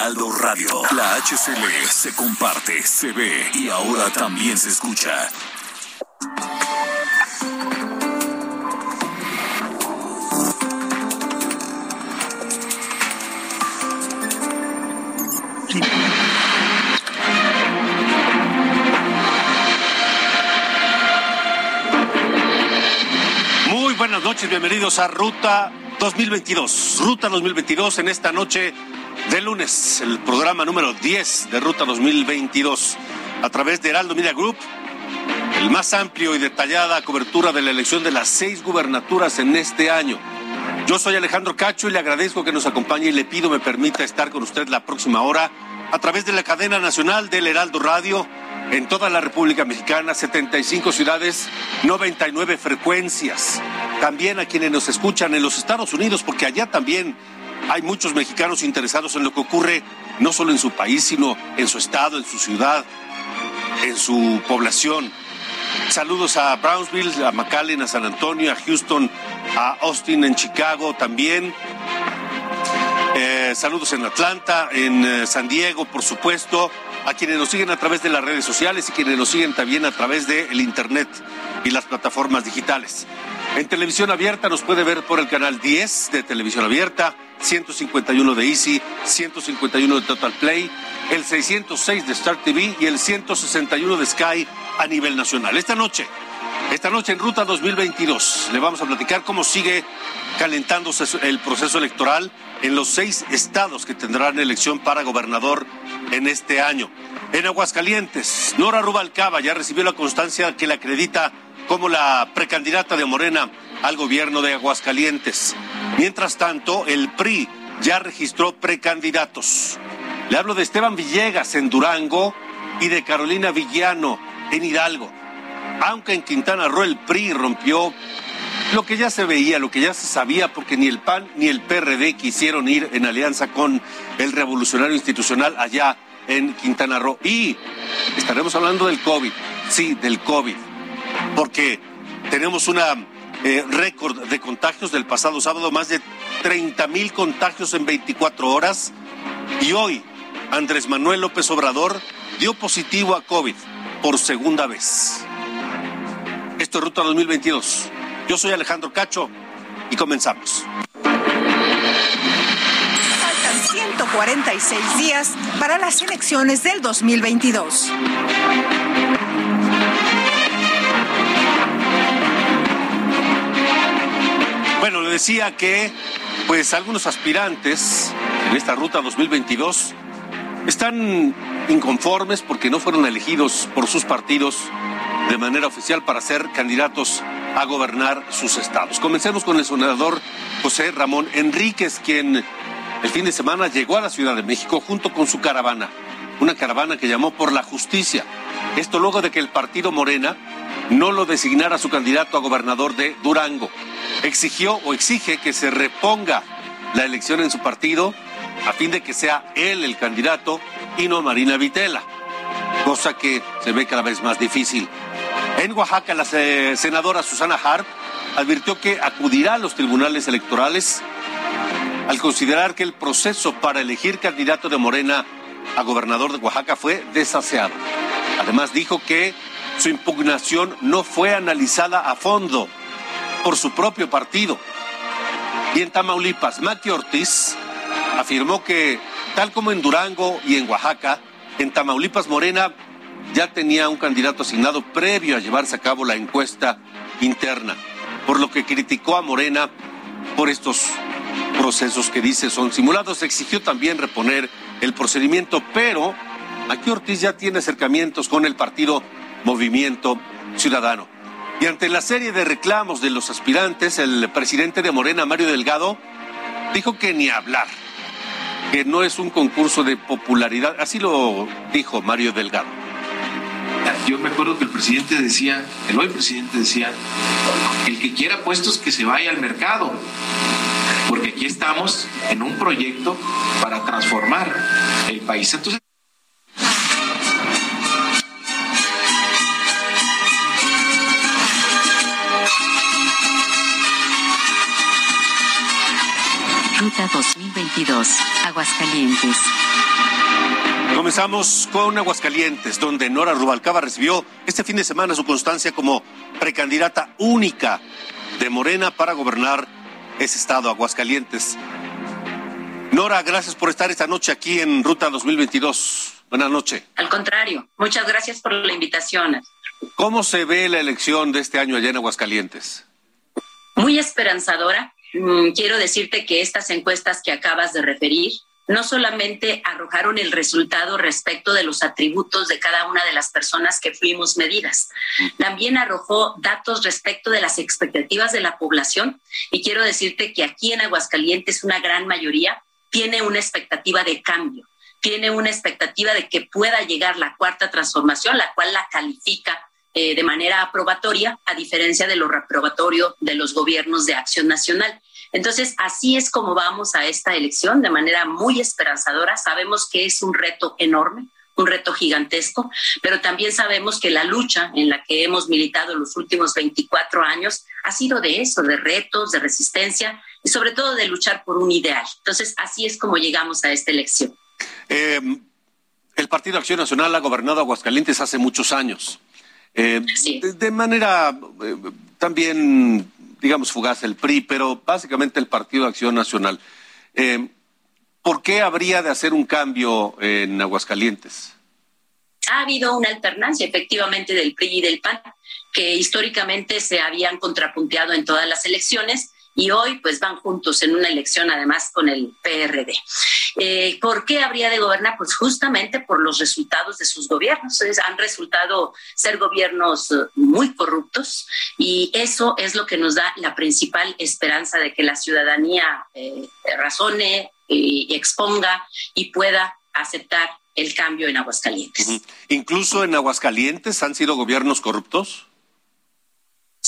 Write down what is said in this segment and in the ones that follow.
Heraldo Radio. La HCL se comparte, se ve y ahora también se escucha. Muy buenas noches, bienvenidos a Ruta 2022. Ruta 2022 en esta noche de lunes, el programa número 10 de Ruta 2022 a través de Heraldo Media Group. El más amplio y detallada cobertura de la elección de las seis gubernaturas en este año. Yo soy Alejandro Cacho y le agradezco que nos acompañe y le pido me permita estar con usted la próxima hora a través de la cadena nacional del Heraldo Radio en toda la República Mexicana, 75 ciudades, 99 frecuencias. También a quienes nos escuchan en los Estados Unidos, porque allá también hay muchos mexicanos interesados en lo que ocurre no solo en su país, sino en su estado, en su ciudad, en su población. Saludos a Brownsville, a McAllen, a San Antonio, a Houston, a Austin, en Chicago también. Eh, saludos en Atlanta, en eh, San Diego, por supuesto, a quienes nos siguen a través de las redes sociales y quienes nos siguen también a través del Internet y las plataformas digitales. En televisión abierta nos puede ver por el canal 10 de televisión abierta, 151 de Easy, 151 de Total Play, el 606 de Star TV y el 161 de Sky a nivel nacional. Esta noche, esta noche en Ruta 2022 le vamos a platicar cómo sigue calentándose el proceso electoral en los seis estados que tendrán elección para gobernador en este año. En Aguascalientes, Nora Rubalcaba ya recibió la constancia que la acredita como la precandidata de Morena al gobierno de Aguascalientes. Mientras tanto, el PRI ya registró precandidatos. Le hablo de Esteban Villegas en Durango y de Carolina Villano en Hidalgo. Aunque en Quintana Roo el PRI rompió lo que ya se veía, lo que ya se sabía, porque ni el PAN ni el PRD quisieron ir en alianza con el revolucionario institucional allá en Quintana Roo. Y estaremos hablando del COVID, sí, del COVID, porque tenemos una eh, récord de contagios del pasado sábado, más de 30 mil contagios en 24 horas. Y hoy, Andrés Manuel López Obrador dio positivo a COVID por segunda vez. Esto es Ruta 2022. Yo soy Alejandro Cacho y comenzamos. Faltan 146 días para las elecciones del 2022. Bueno, le decía que pues algunos aspirantes en esta ruta 2022 están inconformes porque no fueron elegidos por sus partidos de manera oficial para ser candidatos a gobernar sus estados. Comencemos con el senador José Ramón Enríquez, quien el fin de semana llegó a la Ciudad de México junto con su caravana, una caravana que llamó por la justicia. Esto luego de que el partido Morena no lo designara su candidato a gobernador de Durango. Exigió o exige que se reponga la elección en su partido a fin de que sea él el candidato y no Marina Vitela, cosa que se ve cada vez más difícil. En Oaxaca, la se- senadora Susana Harp advirtió que acudirá a los tribunales electorales al considerar que el proceso para elegir candidato de Morena a gobernador de Oaxaca fue desaseado. Además dijo que su impugnación no fue analizada a fondo por su propio partido. Y en Tamaulipas, Maki Ortiz afirmó que, tal como en Durango y en Oaxaca, en Tamaulipas Morena ya tenía un candidato asignado previo a llevarse a cabo la encuesta interna, por lo que criticó a Morena por estos procesos que dice son simulados. Exigió también reponer el procedimiento, pero aquí Ortiz ya tiene acercamientos con el partido Movimiento Ciudadano. Y ante la serie de reclamos de los aspirantes, el presidente de Morena, Mario Delgado, dijo que ni hablar, que no es un concurso de popularidad. Así lo dijo Mario Delgado. Yo me acuerdo que el presidente decía, el hoy presidente decía, el que quiera puestos que se vaya al mercado, porque aquí estamos en un proyecto para transformar el país. Entonces, Ruta 2022, Aguascalientes. Comenzamos con Aguascalientes, donde Nora Rubalcaba recibió este fin de semana su constancia como precandidata única de Morena para gobernar ese estado, Aguascalientes. Nora, gracias por estar esta noche aquí en Ruta 2022. Buenas noches. Al contrario, muchas gracias por la invitación. ¿Cómo se ve la elección de este año allá en Aguascalientes? Muy esperanzadora quiero decirte que estas encuestas que acabas de referir no solamente arrojaron el resultado respecto de los atributos de cada una de las personas que fuimos medidas, también arrojó datos respecto de las expectativas de la población. Y quiero decirte que aquí en Aguascalientes una gran mayoría tiene una expectativa de cambio, tiene una expectativa de que pueda llegar la cuarta transformación, la cual la califica eh, de manera aprobatoria, a diferencia de lo reprobatorio de los gobiernos de acción nacional. Entonces, así es como vamos a esta elección, de manera muy esperanzadora. Sabemos que es un reto enorme, un reto gigantesco, pero también sabemos que la lucha en la que hemos militado los últimos 24 años ha sido de eso, de retos, de resistencia y sobre todo de luchar por un ideal. Entonces, así es como llegamos a esta elección. Eh, el Partido Acción Nacional ha gobernado Aguascalientes hace muchos años. Eh, de, manera eh, también, digamos, fugaz el PRI, pero básicamente el Partido de Acción Nacional. Eh, ¿Por qué habría de hacer un cambio en Aguascalientes? Ha habido una alternancia efectivamente del PRI y del PAN, que históricamente se habían contrapunteado en todas las elecciones y hoy pues van juntos en una elección además con el PRD. Eh, ¿Por qué habría de gobernar? Pues justamente por los resultados de sus gobiernos. han resultado ser gobiernos eh, muy corruptos y eso es lo que nos da la principal esperanza de que la ciudadanía eh, razone y exponga y pueda aceptar el cambio en Aguascalientes. ¿Incluso en Aguascalientes han sido gobiernos corruptos?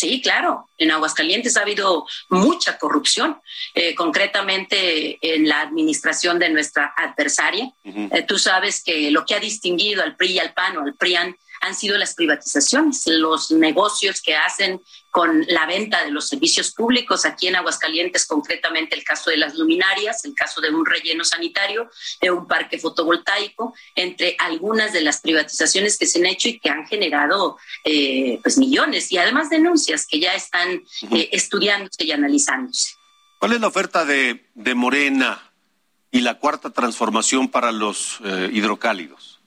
Sí, claro. En Aguascalientes ha habido mucha corrupción, eh, concretamente en la administración de nuestra adversaria. Eh, tú sabes que lo que ha distinguido al PRI y al PAN o al PRIAN han sido las privatizaciones, los negocios que hacen con la venta de los servicios públicos. Aquí en Aguascalientes, concretamente el caso de las luminarias, el caso de un relleno sanitario, de un parque fotovoltaico, entre algunas de las privatizaciones que se han hecho y que han generado eh, pues millones y además denuncias que ya están eh, estudiándose y analizándose. ¿Cuál es la oferta de, Morena y la cuarta transformación para los eh, hidrocálidos?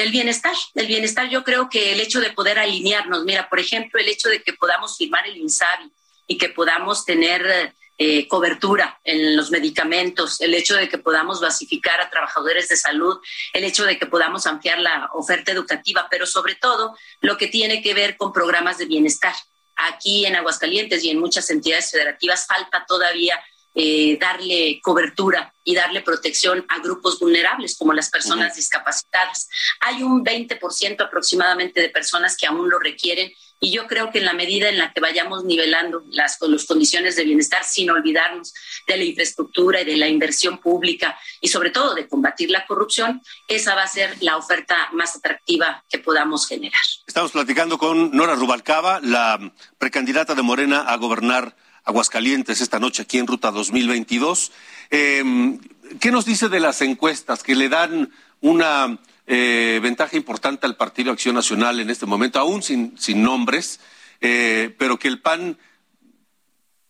Del bienestar, del bienestar. Yo creo que el hecho de poder alinearnos, mira, por ejemplo, el hecho de que podamos firmar el INSABI y que podamos tener eh, cobertura en los medicamentos, el hecho de que podamos basificar a trabajadores de salud, el hecho de que podamos ampliar la oferta educativa, pero sobre todo lo que tiene que ver con programas de bienestar. Aquí en Aguascalientes y en muchas entidades federativas falta todavía eh, darle cobertura y darle protección a grupos vulnerables como las personas discapacitadas. Hay un 20% aproximadamente de personas que aún lo requieren y yo creo que en la medida en la que vayamos nivelando las, las condiciones de bienestar sin olvidarnos de la infraestructura y de la inversión pública y sobre todo de combatir la corrupción, esa va a ser la oferta más atractiva que podamos generar. Estamos platicando con Nora Rubalcaba, la precandidata de Morena a gobernar Aguascalientes esta noche aquí en Ruta 2022. Em, ¿Qué nos dice de las encuestas que le dan una eh, ventaja importante al Partido Acción Nacional en este momento, aún sin, sin nombres, eh, pero que el PAN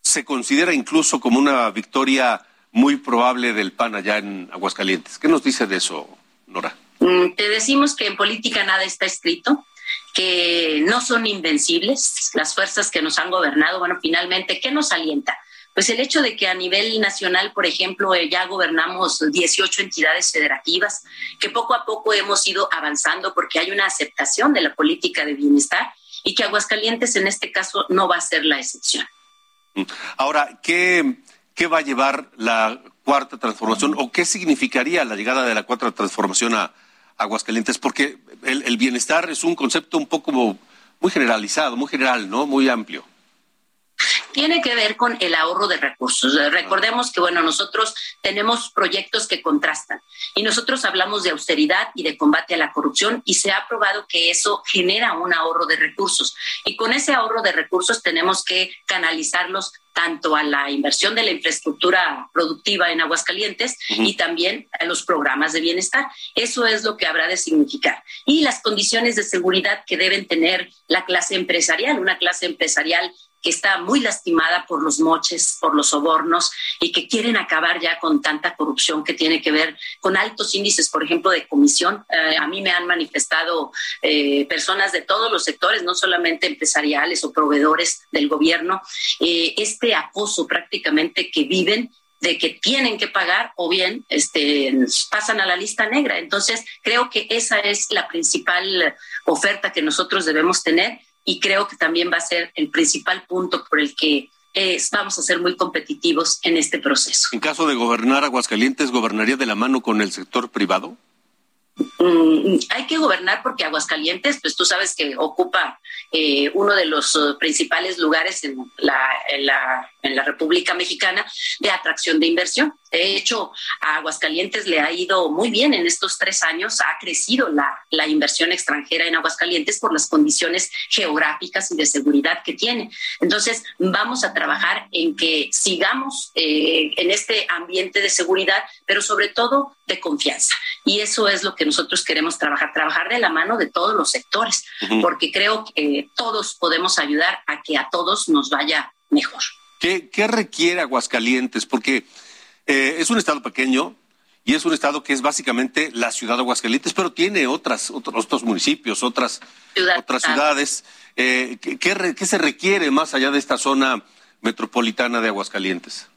se considera incluso como una victoria muy probable del PAN allá en Aguascalientes? ¿Qué nos dice de eso, Nora? Mm, te decimos que en política nada está escrito que no son invencibles, las fuerzas que nos han gobernado, bueno, finalmente, ¿qué nos alienta? Pues el hecho de que a nivel nacional, por ejemplo, eh, ya gobernamos 18 entidades federativas, que poco a poco hemos ido avanzando porque hay una aceptación de la política de bienestar y que Aguascalientes en este caso no va a ser la excepción. Ahora, ¿qué, qué va a llevar la cuarta transformación o qué significaría la llegada de la cuarta transformación a Aguascalientes, porque el, bienestar es un concepto un poco muy generalizado, muy general, ¿no? Muy amplio tiene que ver con el ahorro de recursos. Recordemos que, bueno, nosotros tenemos proyectos que contrastan y nosotros hablamos de austeridad y de combate a la corrupción y se ha probado que eso genera un ahorro de recursos. Y con ese ahorro de recursos tenemos que canalizarlos tanto a la inversión de la infraestructura productiva en Aguascalientes y también a los programas de bienestar. Eso es lo que habrá de significar. Y las condiciones de seguridad que deben tener la clase empresarial, una clase empresarial que está muy lastimada por los moches, por los sobornos y que quieren acabar ya con tanta corrupción que tiene que ver con altos índices, por ejemplo, de comisión. Eh, a mí me han manifestado eh, personas de todos los sectores, no solamente empresariales o proveedores del gobierno, eh, este acoso prácticamente que viven de que tienen que pagar o bien este, pasan a la lista negra. Entonces, creo que esa es la principal oferta que nosotros debemos tener y creo que también va a ser el principal punto por el que eh, vamos a ser muy competitivos en este proceso. En caso de gobernar Aguascalientes, ¿gobernaría de la mano con el sector privado? Mm, hay que gobernar porque Aguascalientes, pues tú sabes que ocupa eh, uno de los uh, principales lugares en la, República Mexicana de atracción de inversión. De hecho, a Aguascalientes le ha ido muy bien en estos tres años, ha crecido la, la inversión extranjera en Aguascalientes por las condiciones geográficas y de seguridad que tiene. Entonces, vamos a trabajar en que sigamos eh, en este ambiente de seguridad, pero sobre todo de confianza. Y eso es lo que nosotros queremos trabajar, trabajar de la mano de todos los sectores, porque creo que todos podemos ayudar a que a todos nos vaya mejor. ¿Qué, qué requiere Aguascalientes? Porque eh, es un estado pequeño y es un estado que es básicamente la ciudad de Aguascalientes, pero tiene otras, otros, otros municipios, otras, otras ciudades. Eh, ¿qué, qué, se requiere más allá de esta zona metropolitana de Aguascalientes?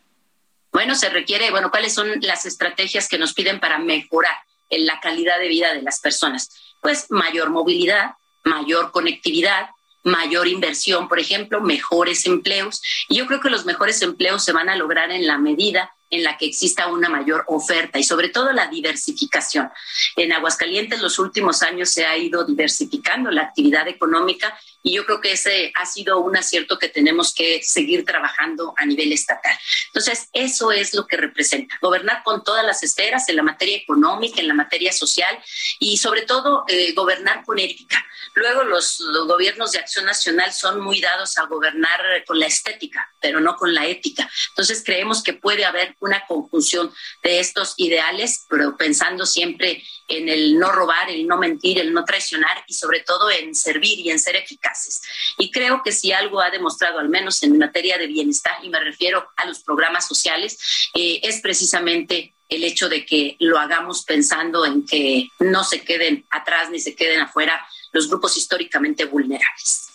Bueno, se requiere, bueno, ¿cuáles son las estrategias que nos piden para mejorar la calidad de vida de las personas? Pues mayor movilidad, mayor conectividad, mayor inversión, por ejemplo, mejores empleos. Y yo creo que los mejores empleos se van a lograr en la medida en la que exista una mayor oferta y sobre todo la diversificación. En Aguascalientes los últimos años se ha ido diversificando la actividad económica y yo creo que ese ha sido un acierto que tenemos que seguir trabajando a nivel estatal. Entonces, eso es lo que representa, gobernar con todas las esferas en la materia económica, en la materia social y sobre todo eh, gobernar con ética. Luego los, gobiernos de acción nacional son muy dados a gobernar con la estética, pero no con la ética. Entonces, creemos que puede haber una conjunción de estos ideales, pero pensando siempre en el no robar, el no mentir, el no traicionar y sobre todo en servir y en ser eficaces. Y creo que si algo ha demostrado, al menos en materia de bienestar, y me refiero a los programas sociales, eh, es precisamente el hecho de que lo hagamos pensando en que no se queden atrás ni se queden afuera los grupos históricamente vulnerables.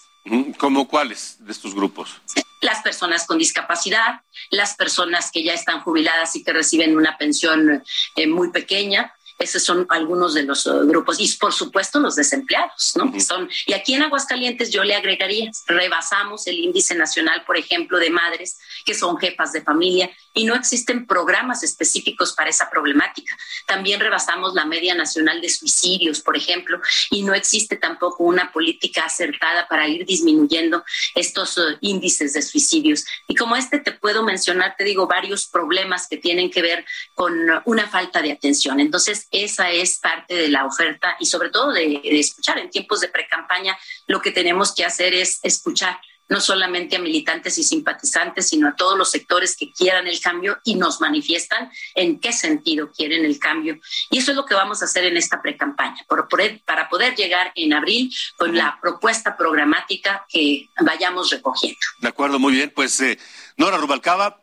¿Cómo cuáles de estos grupos? Las personas con discapacidad, las personas que ya están jubiladas y que reciben una pensión eh, muy pequeña, esos son algunos de los uh, grupos. Y por supuesto los desempleados, ¿no? Son, y aquí en Aguascalientes yo le agregaría, rebasamos el índice nacional, por ejemplo, de madres que son jefas de familia y no existen programas específicos para esa problemática. También rebasamos la media nacional de suicidios, por ejemplo, y no existe tampoco una política acertada para ir disminuyendo estos uh, índices de suicidios. Y como este te puedo mencionar, te digo, varios problemas que tienen que ver con una falta de atención. Entonces, esa es parte de la oferta y sobre todo de, escuchar. En tiempos de pre-campaña lo que tenemos que hacer es escuchar no solamente a militantes y simpatizantes, sino a todos los sectores que quieran el cambio y nos manifiestan en qué sentido quieren el cambio. Y eso es lo que vamos a hacer en esta precampaña, para poder llegar en abril con la propuesta programática que vayamos recogiendo. De acuerdo, muy bien. Pues eh, Nora Rubalcaba,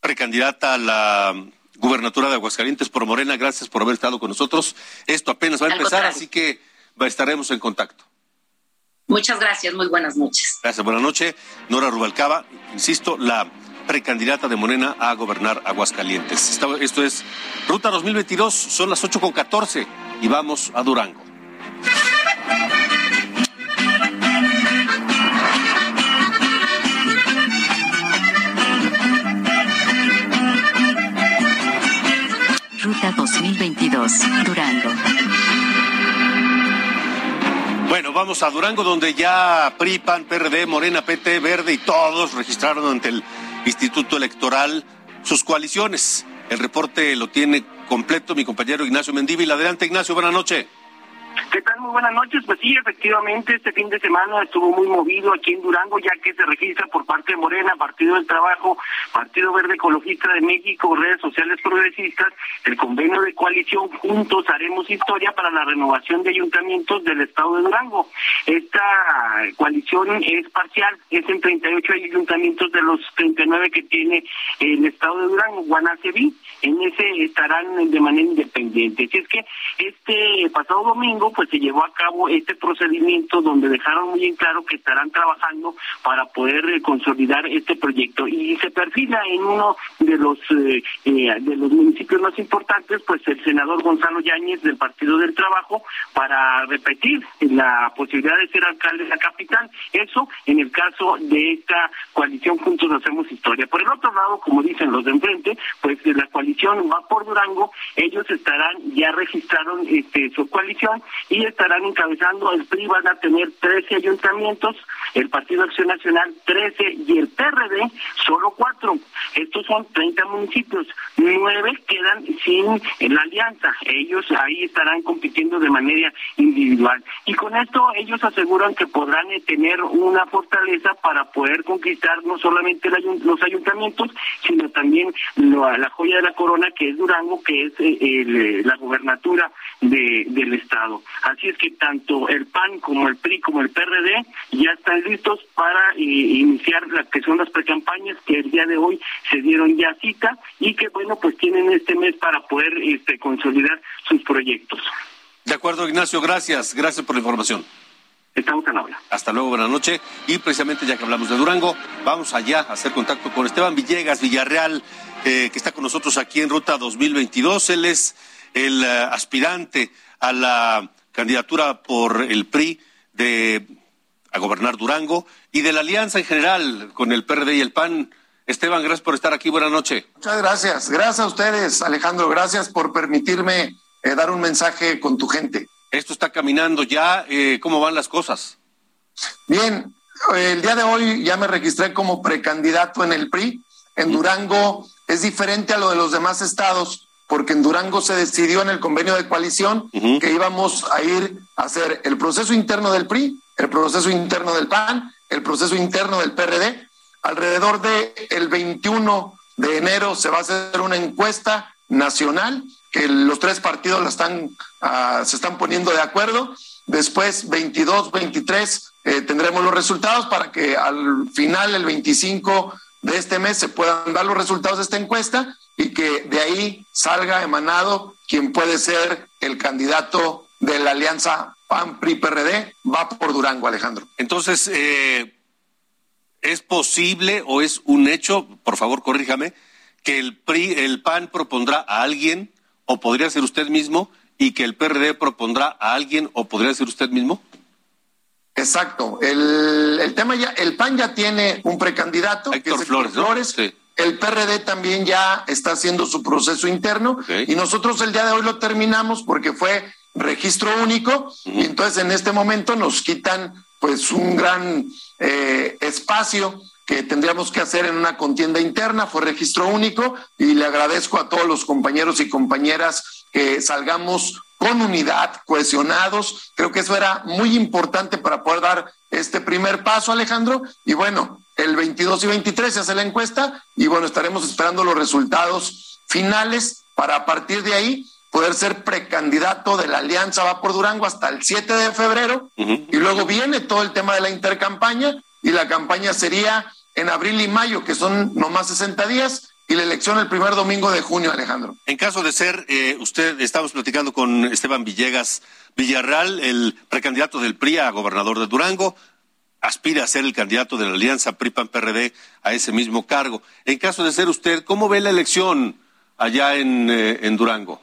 precandidata a la gubernatura de Aguascalientes por Morena. Gracias por haber estado con nosotros. Esto apenas va a empezar, así que estaremos en contacto. Muchas gracias, muy buenas noches. Gracias, buenas noches. Nora Rubalcaba, insisto, la precandidata de Morena a gobernar Aguascalientes. Esto, es Ruta 2022, son las 8 con 14 y vamos a Durango. Ruta 2022, Durango. Bueno, vamos a Durango, donde ya PRI, PAN, PRD, Morena, PT, Verde y todos registraron ante el Instituto Electoral sus coaliciones. El reporte lo tiene completo mi compañero Ignacio Mendívil. Adelante, Ignacio, buenas noches. ¿Qué tal? Muy buenas noches. Pues sí, efectivamente, este fin de semana estuvo muy movido aquí en Durango, ya que se registra por parte de Morena, Partido del Trabajo, Partido Verde Ecologista de México, redes sociales progresistas, el convenio de coalición Juntos Haremos Historia para la renovación de ayuntamientos del Estado de Durango. Esta coalición es parcial, es en 38 ayuntamientos de los 39 que tiene el Estado de Durango, Guanaceví. En ese estarán de manera independiente. Así es que este pasado domingo, pues se llevó a cabo este procedimiento donde dejaron muy en claro que estarán trabajando para poder eh, consolidar este proyecto. Y se perfila en uno de los eh, eh, de los municipios más importantes pues el senador Gonzalo Yáñez del Partido del Trabajo para repetir la posibilidad de ser alcalde de la capital. Eso en el caso de esta coalición Juntos Hacemos Historia. Por el otro lado como dicen los de enfrente pues la coalición va por Durango ellos estarán ya registraron este su coalición y estarán encabezando, el PRI van a tener 13 ayuntamientos, el Partido Acción Nacional 13 y el PRD solo 4. Estos son 30 municipios, 9 quedan sin la alianza, ellos ahí estarán compitiendo de manera individual. Y con esto ellos aseguran que podrán eh, tener una fortaleza para poder conquistar no solamente los ayuntamientos, sino también la joya de la corona que es Durango, que es eh, eh, la gobernatura del Estado. Así es que tanto el PAN como el PRI como el PRD ya están listos para eh, iniciar las que son las precampañas que el día de hoy se dieron ya cita y que bueno pues tienen este mes para poder este, consolidar sus proyectos. De acuerdo, Ignacio, gracias, gracias por la información. Estamos en habla. Hasta luego, buenas noches. Y precisamente ya que hablamos de Durango, vamos allá a hacer contacto con Esteban Villegas Villarreal, eh, que está con nosotros aquí en Ruta 2022. Él es el eh, aspirante a la candidatura por el PRI de a gobernar Durango y de la alianza en general con el PRD y el PAN. Esteban, gracias por estar aquí. Buenas noches. Muchas gracias. Gracias a ustedes, Alejandro. Gracias por permitirme eh, dar un mensaje con tu gente. Esto está caminando ya. Eh, ¿Cómo van las cosas? Bien, el día de hoy ya me registré como precandidato en el PRI. En Durango es diferente a lo de los demás estados porque en Durango se decidió en el convenio de coalición que íbamos a ir a hacer el proceso interno del PRI, el proceso interno del PAN, el proceso interno del PRD. Alrededor del el 21 de enero se va a hacer una encuesta nacional que los tres partidos la están, ah, se están poniendo de acuerdo. Después, 22, 23, eh, tendremos los resultados para que al final, el 25 de este mes, se puedan dar los resultados de esta encuesta y que de ahí salga emanado quien puede ser el candidato de la alianza PAN-PRI-PRD, va por Durango, Alejandro. Entonces, eh, ¿es posible o es un hecho, por favor corríjame, que el PRI, el PAN propondrá a alguien o podría ser usted mismo y que el PRD propondrá a alguien o podría ser usted mismo? Exacto. El, tema ya, el PAN ya tiene un precandidato, Héctor Flores, Flores. El PRD también ya está haciendo su proceso interno y nosotros el día de hoy lo terminamos porque fue registro único. Y entonces en este momento nos quitan pues un gran eh, espacio que tendríamos que hacer en una contienda interna, fue registro único y le agradezco a todos los compañeros y compañeras que salgamos con unidad, cohesionados. Creo que eso era muy importante para poder dar este primer paso, Alejandro. Y bueno, el 22 y 23 se hace la encuesta y bueno, estaremos esperando los resultados finales para a partir de ahí poder ser precandidato de la Alianza Va por Durango hasta el 7 de febrero y luego viene todo el tema de la intercampaña y la campaña sería en abril y mayo, que son nomás 60 días, y la elección el primer domingo de junio, Alejandro. En caso de ser, eh, usted, estamos platicando con Esteban Villegas Villarreal, el precandidato del PRI a gobernador de Durango, aspira a ser el candidato de la alianza PRI-PAN-PRD a ese mismo cargo. En caso de ser usted, ¿cómo ve la elección allá en, eh, en Durango?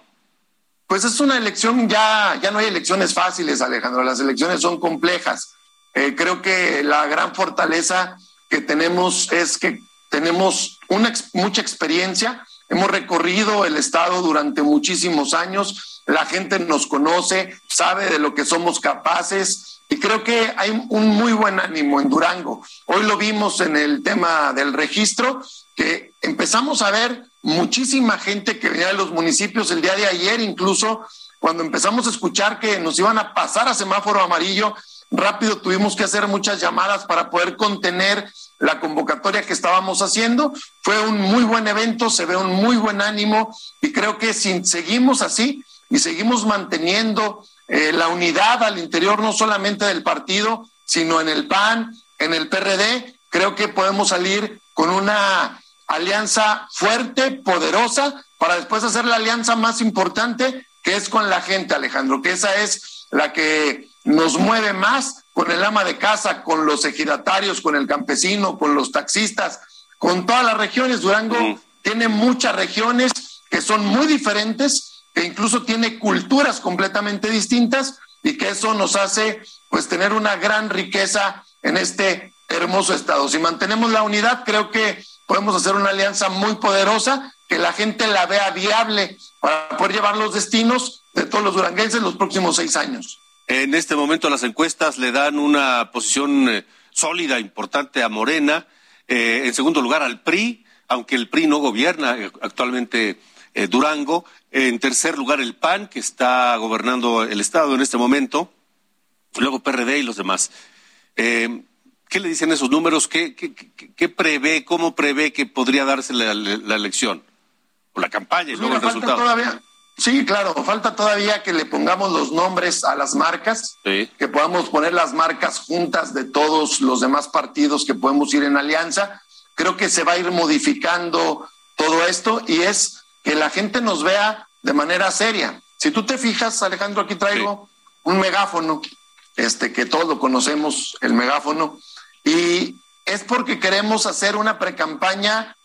Pues es una elección, ya, ya no hay elecciones fáciles, Alejandro, las elecciones son complejas. Eh, creo que la gran fortaleza que tenemos es que tenemos una, mucha experiencia hemos recorrido el estado durante muchísimos años, la gente nos conoce, sabe de lo que somos capaces y creo que hay un muy buen ánimo en Durango. Hoy lo vimos en el tema del registro, que empezamos a ver muchísima gente que venía de los municipios el día de ayer, incluso cuando empezamos a escuchar que nos iban a pasar a semáforo amarillo, rápido tuvimos que hacer muchas llamadas para poder contener la convocatoria que estábamos haciendo. Fue un muy buen evento, se ve un muy buen ánimo y creo que si seguimos así y seguimos manteniendo eh, la unidad al interior no solamente del partido, sino en el PAN, en el PRD, creo que podemos salir con una alianza fuerte, poderosa, para después hacer la alianza más importante, que es con la gente, Alejandro, que esa es la que nos mueve más con el ama de casa, con los ejidatarios, con el campesino, con los taxistas, con todas las regiones. Durango tiene muchas regiones que son muy diferentes, que incluso tiene culturas completamente distintas y que eso nos hace pues tener una gran riqueza en este hermoso estado. Si mantenemos la unidad, creo que podemos hacer una alianza muy poderosa, que la gente la vea viable para poder llevar los destinos de todos los duranguenses los próximos seis años. En este momento las encuestas le dan una posición eh, sólida, importante a Morena. Eh, en segundo lugar al PRI, aunque el PRI no gobierna eh, actualmente Durango. En tercer lugar el PAN, que está gobernando el Estado en este momento. Luego PRD y los demás. ¿Qué le dicen esos números? ¿Qué, qué, prevé, cómo prevé que podría darse la, elección? O la campaña y pues luego el resultado. Todavía, Sí, claro, falta todavía que le pongamos los nombres a las marcas, que podamos poner las marcas juntas de todos los demás partidos que podemos ir en alianza. Creo que se va a ir modificando todo esto y es que la gente nos vea de manera seria. Si tú te fijas, Alejandro, aquí traigo un megáfono, este que todos lo conocemos, el megáfono, y es porque queremos hacer una precampaña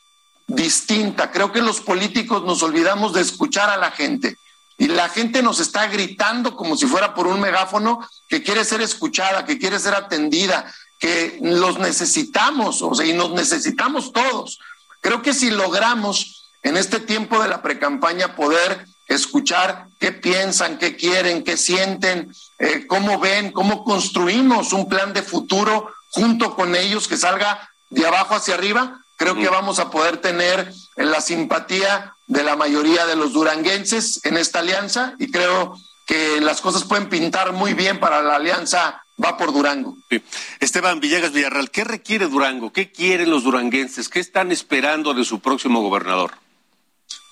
distinta. Creo que los políticos nos olvidamos de escuchar a la gente y la gente nos está gritando como si fuera por un megáfono que quiere ser escuchada, que quiere ser atendida, que los necesitamos, o sea, y nos necesitamos todos. Creo que si logramos en este tiempo de la precampaña poder escuchar qué piensan, qué quieren, qué sienten, eh, cómo ven, cómo construimos un plan de futuro junto con ellos que salga de abajo hacia arriba, Creo que vamos a poder tener la simpatía de la mayoría de los duranguenses en esta alianza y creo que las cosas pueden pintar muy bien para la alianza va por Durango. Esteban Villegas Villarreal, ¿qué requiere Durango? ¿Qué quieren los duranguenses? ¿Qué están esperando de su próximo gobernador?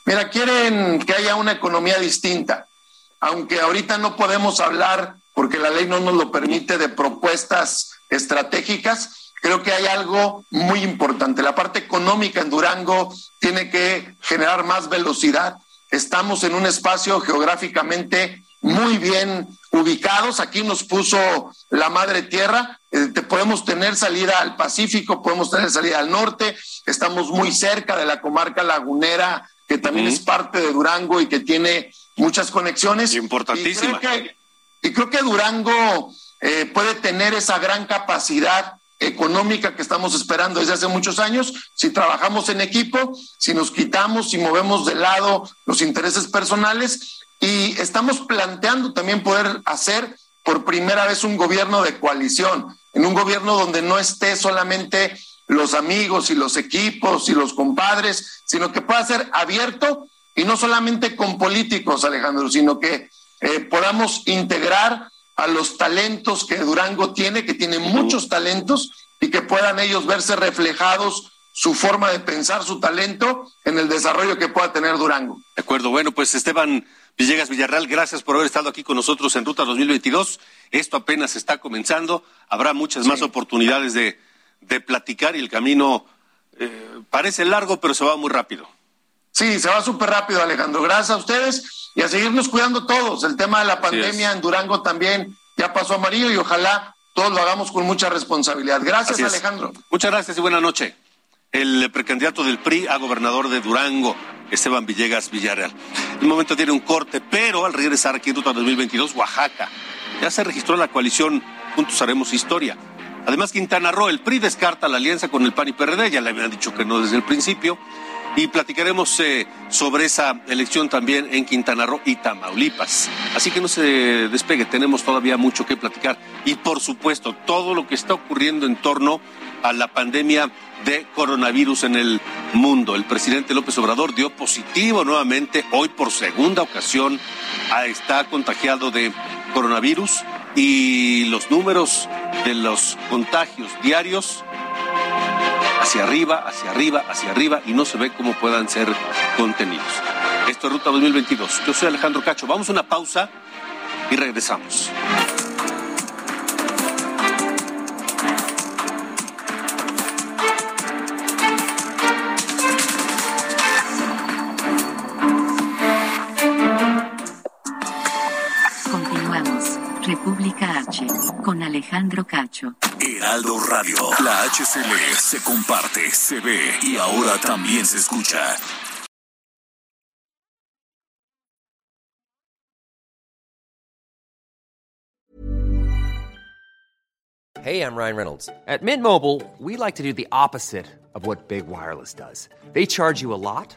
Mira, quieren que haya una economía distinta, aunque ahorita no podemos hablar, porque la ley no nos lo permite, de propuestas estratégicas, creo que hay algo muy importante. La parte económica en Durango tiene que generar más velocidad. Estamos en un espacio geográficamente muy bien ubicados. Aquí nos puso la madre tierra. Eh, podemos tener salida al Pacífico, podemos tener salida al norte. Estamos muy cerca de la comarca lagunera, que también es parte de Durango y que tiene muchas conexiones. Importantísima. Y creo que, Durango eh, puede tener esa gran capacidad económica que estamos esperando desde hace muchos años, si trabajamos en equipo, si nos quitamos, si movemos de lado los intereses personales. Y estamos planteando también poder hacer por primera vez un gobierno de coalición, en un gobierno donde no esté solamente los amigos y los equipos y los compadres, sino que pueda ser abierto y no solamente con políticos, Alejandro, sino que eh, podamos integrar a los talentos que Durango tiene, que tiene muchos talentos y que puedan ellos verse reflejados su forma de pensar, su talento en el desarrollo que pueda tener Durango. De acuerdo, bueno, pues Esteban Villegas Villarreal, gracias por haber estado aquí con nosotros en Ruta 2022. Esto apenas está comenzando, habrá muchas más oportunidades de, de, platicar y el camino eh, parece largo, pero se va muy rápido. Sí, se va súper rápido, Alejandro. Gracias a ustedes y a seguirnos cuidando todos. El tema de la pandemia en Durango también ya pasó amarillo y ojalá todos lo hagamos con mucha responsabilidad. Gracias, Alejandro. Muchas gracias y buena noche. El precandidato del PRI a gobernador de Durango, Esteban Villegas Villarreal. El momento tiene un corte, pero al regresar aquí en Ruta 2022, Oaxaca, ya se registró la coalición Juntos Haremos Historia. Además, Quintana Roo, el PRI descarta la alianza con el PAN y PRD, ya le habían dicho que no desde el principio. Y platicaremos eh, sobre esa elección también en Quintana Roo y Tamaulipas. Así que no se despegue, tenemos todavía mucho que platicar. Y por supuesto, todo lo que está ocurriendo en torno a la pandemia de coronavirus en el mundo. El presidente López Obrador dio positivo nuevamente, hoy por segunda ocasión, está contagiado de coronavirus y los números de los contagios diarios hacia arriba, hacia arriba, hacia arriba y no se ve cómo puedan ser contenidos. Esto es Ruta 2022. Yo soy Alejandro Cacho. Vamos a una pausa y regresamos. Con Alejandro Cacho. Heraldo Radio, la HCL se comparte, se ve y ahora también se escucha. Hey, I'm Ryan Reynolds. At Mint Mobile, we like to do the opposite of what Big Wireless does. They charge you a lot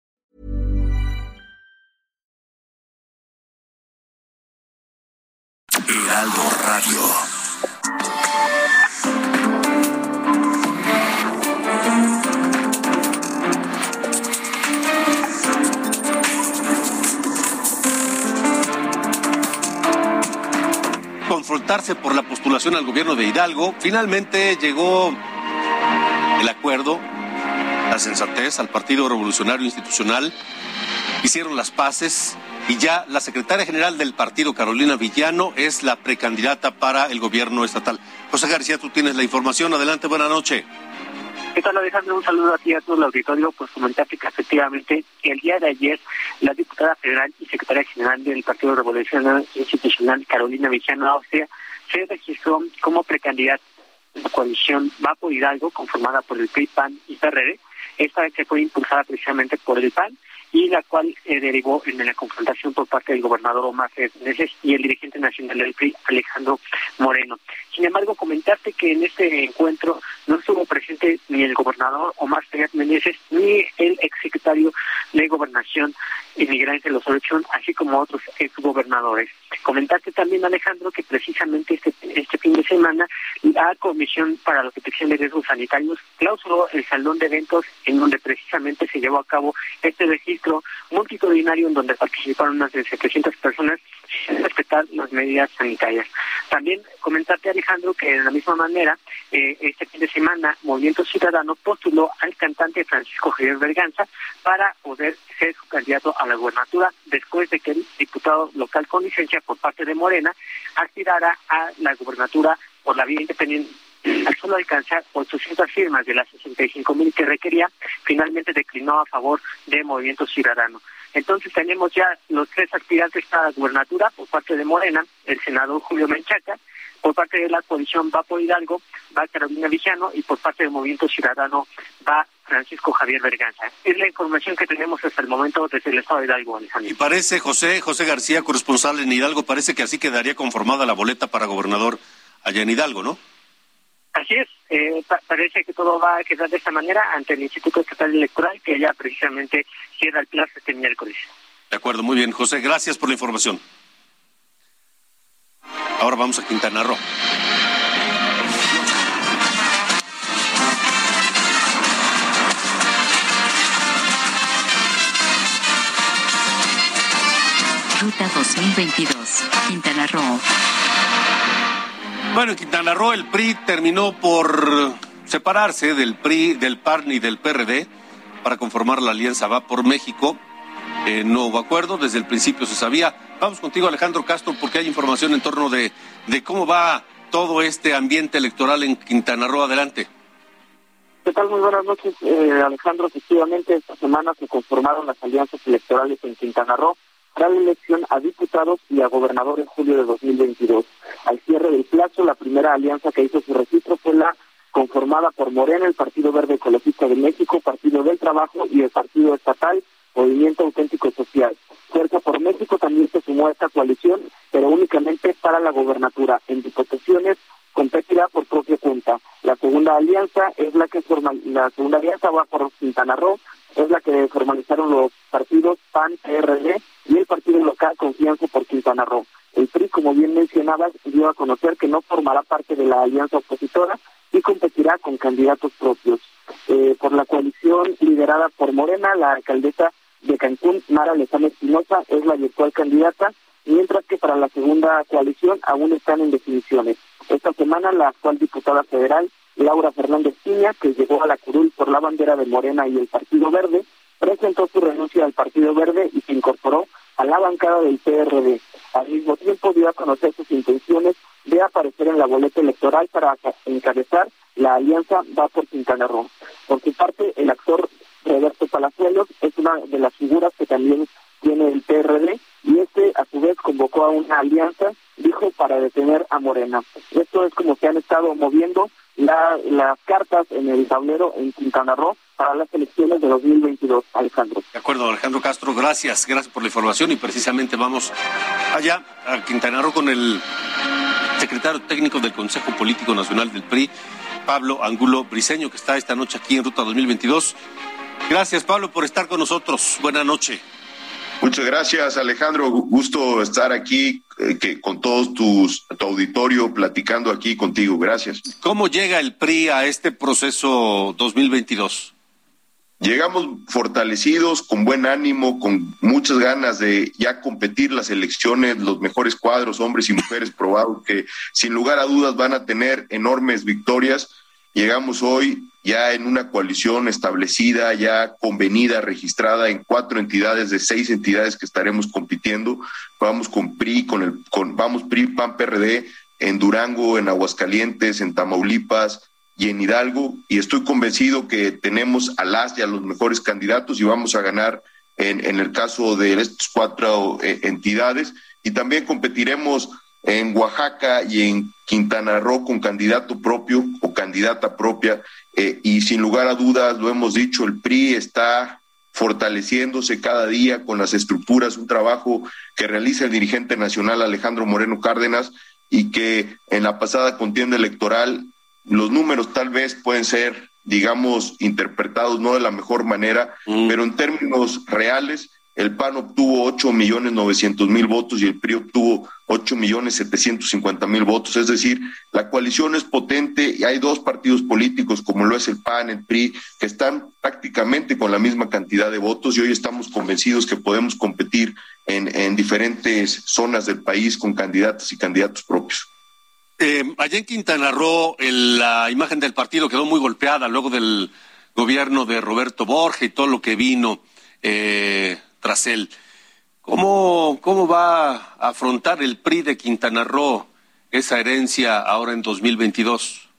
por la postulación al gobierno de Hidalgo, finalmente llegó el acuerdo, la sensatez al Partido Revolucionario Institucional, hicieron las paces, y ya la secretaria general del partido, Carolina Villano, es la precandidata para el gobierno estatal. José García, tú tienes la información. Adelante, buena noche. ¿Qué tal, Alejandro? Un saludo a ti a todo el auditorio. Pues comentarte que efectivamente el día de ayer la diputada federal y secretaria general del Partido Revolucionario Institucional, Carolina Villano Austria, se registró como precandidata en la coalición Va por Hidalgo, conformada por el PRI, PAN y PRD. Esta que fue impulsada precisamente por el PAN y la cual eh, derivó en la confrontación por parte del gobernador Omar Meneses y el dirigente nacional del PRI, Alejandro Moreno. Sin embargo, comentarte que en este encuentro no estuvo presente ni el gobernador Omar Meneses ni el exsecretario de Gobernación inmigrante Los Orechón, así como otros exgobernadores. Comentarte también, Alejandro, que precisamente este, este fin de semana la Comisión para la Protección de Riesgos Sanitarios clausuró el salón de eventos en donde precisamente se llevó a cabo este registro multitudinario en donde participaron más de 700 personas sin respetar las medidas sanitarias. También comentarte, Alejandro, que de la misma manera, eh, este fin de semana, Movimiento Ciudadano postuló al cantante Francisco Javier Berganza para poder ser su candidato a la gubernatura después de que el diputado local con licencia por parte de Morena aspirara a la gubernatura por la vía independiente al solo alcanzar 800 firmas de las 65 mil que requería, finalmente declinó a favor de Movimiento Ciudadano. Entonces tenemos ya los tres aspirantes para la gubernatura por parte de Morena, el senador Julio Menchaca, por parte de la coalición va por Hidalgo, va Carolina Villano y por parte del Movimiento Ciudadano va Francisco Javier Berganza. Es la información que tenemos hasta el momento desde el Estado de Hidalgo, Alejandro. Y parece, José, José García, corresponsal en Hidalgo, parece que así quedaría conformada la boleta para gobernador allá en Hidalgo, ¿no? Así es, eh, parece que todo va a quedar de esta manera ante el Instituto Estatal Electoral, que ya precisamente cierra el plazo este miércoles. De acuerdo, muy bien. José, gracias por la información. Ahora vamos a Quintana Roo. Ruta 2022, Quintana Roo. Bueno, en Quintana Roo el PRI terminó por separarse del PRI, del PARN y del PRD para conformar la alianza Va por México. Eh, no hubo acuerdo, desde el principio se sabía. Vamos contigo, Alejandro Castro, porque hay información en torno de, de cómo va todo este ambiente electoral en Quintana Roo. Adelante. ¿Qué tal? Muy buenas noches, eh, Alejandro. Efectivamente, esta semana se conformaron las alianzas electorales en Quintana Roo la elección a diputados y a gobernadores en julio de 2022. Al cierre del plazo, la primera alianza que hizo su registro fue la conformada por Morena, el Partido Verde Ecologista de México, Partido del Trabajo y el Partido Estatal Movimiento Auténtico Social. Fuerza por México también se sumó a esta coalición, pero únicamente para la gobernatura. En diputaciones competirá por propia cuenta. La segunda alianza es la que forma, la segunda alianza va por Quintana Roo, es la que formalizaron los partidos PAN, PRD y el partido local Confianza por Quintana Roo. El PRI, como bien mencionabas, dio a conocer que no formará parte de la alianza opositora y competirá con candidatos propios. Eh, por la coalición liderada por Morena, la alcaldesa de Cancún, Mara Lezama Espinosa, es la virtual candidata, mientras que para la segunda coalición aún están en definiciones. Esta semana la actual diputada federal, Laura Fernández Piña, que llegó a la curul por la bandera de Morena y el Partido Verde, presentó su renuncia al Partido Verde y se incorporó a la bancada del PRD. Al mismo tiempo dio a conocer sus intenciones de aparecer en la boleta electoral para encabezar la alianza Va por Quintana Roo. Por su parte, el actor Roberto Palazuelos es una de las figuras que también tiene el PRD y este a su vez convocó a una alianza, dijo, para detener a Morena. Esto es como se han estado moviendo las cartas en el tablero en Quintana Roo para las elecciones de 2022, Alejandro. De acuerdo, Alejandro Castro, gracias, gracias por la información y precisamente vamos allá a Quintana Roo con el secretario técnico del Consejo Político Nacional del PRI, Pablo Angulo Briseño, que está esta noche aquí en Ruta 2022. Gracias, Pablo, por estar con nosotros. Buenas noches. Muchas gracias, Alejandro. Gusto estar aquí eh, que, con todos tus, tu auditorio platicando aquí contigo. Gracias. ¿Cómo llega el PRI a este proceso 2022? Llegamos fortalecidos, con buen ánimo, con muchas ganas de ya competir las elecciones, los mejores cuadros, hombres y mujeres probados que sin lugar a dudas van a tener enormes victorias. Llegamos hoy ya en una coalición establecida, ya convenida, registrada en cuatro entidades de seis entidades que estaremos compitiendo. Vamos con PRI, con el, con, vamos PRI, PAN, PRD, en Durango, en Aguascalientes, en Tamaulipas y en Hidalgo. Y estoy convencido que tenemos a las y a los mejores candidatos y vamos a ganar en, en el caso de estas cuatro eh, entidades. Y también competiremos en Oaxaca y en Quintana Roo con candidato propio o candidata propia. Eh, y sin lugar a dudas, lo hemos dicho, el PRI está fortaleciéndose cada día con las estructuras, un trabajo que realiza el dirigente nacional Alejandro Moreno Cárdenas y que en la pasada contienda electoral los números tal vez pueden ser, digamos, interpretados no de la mejor manera, mm. pero en términos reales el PAN obtuvo 8 millones 900 mil votos y el PRI obtuvo 8 millones 750 mil votos. Es decir, la coalición es potente y hay dos partidos políticos como lo es el PAN, el PRI, que están prácticamente con la misma cantidad de votos y hoy estamos convencidos que podemos competir en, en diferentes zonas del país con candidatas y candidatos propios. Eh, allá en Quintana Roo, la imagen del partido quedó muy golpeada luego del gobierno de Roberto Borges y todo lo que vino. Eh, tras él. ¿Cómo, ¿Cómo va a afrontar el PRI de Quintana Roo esa herencia ahora en 2022?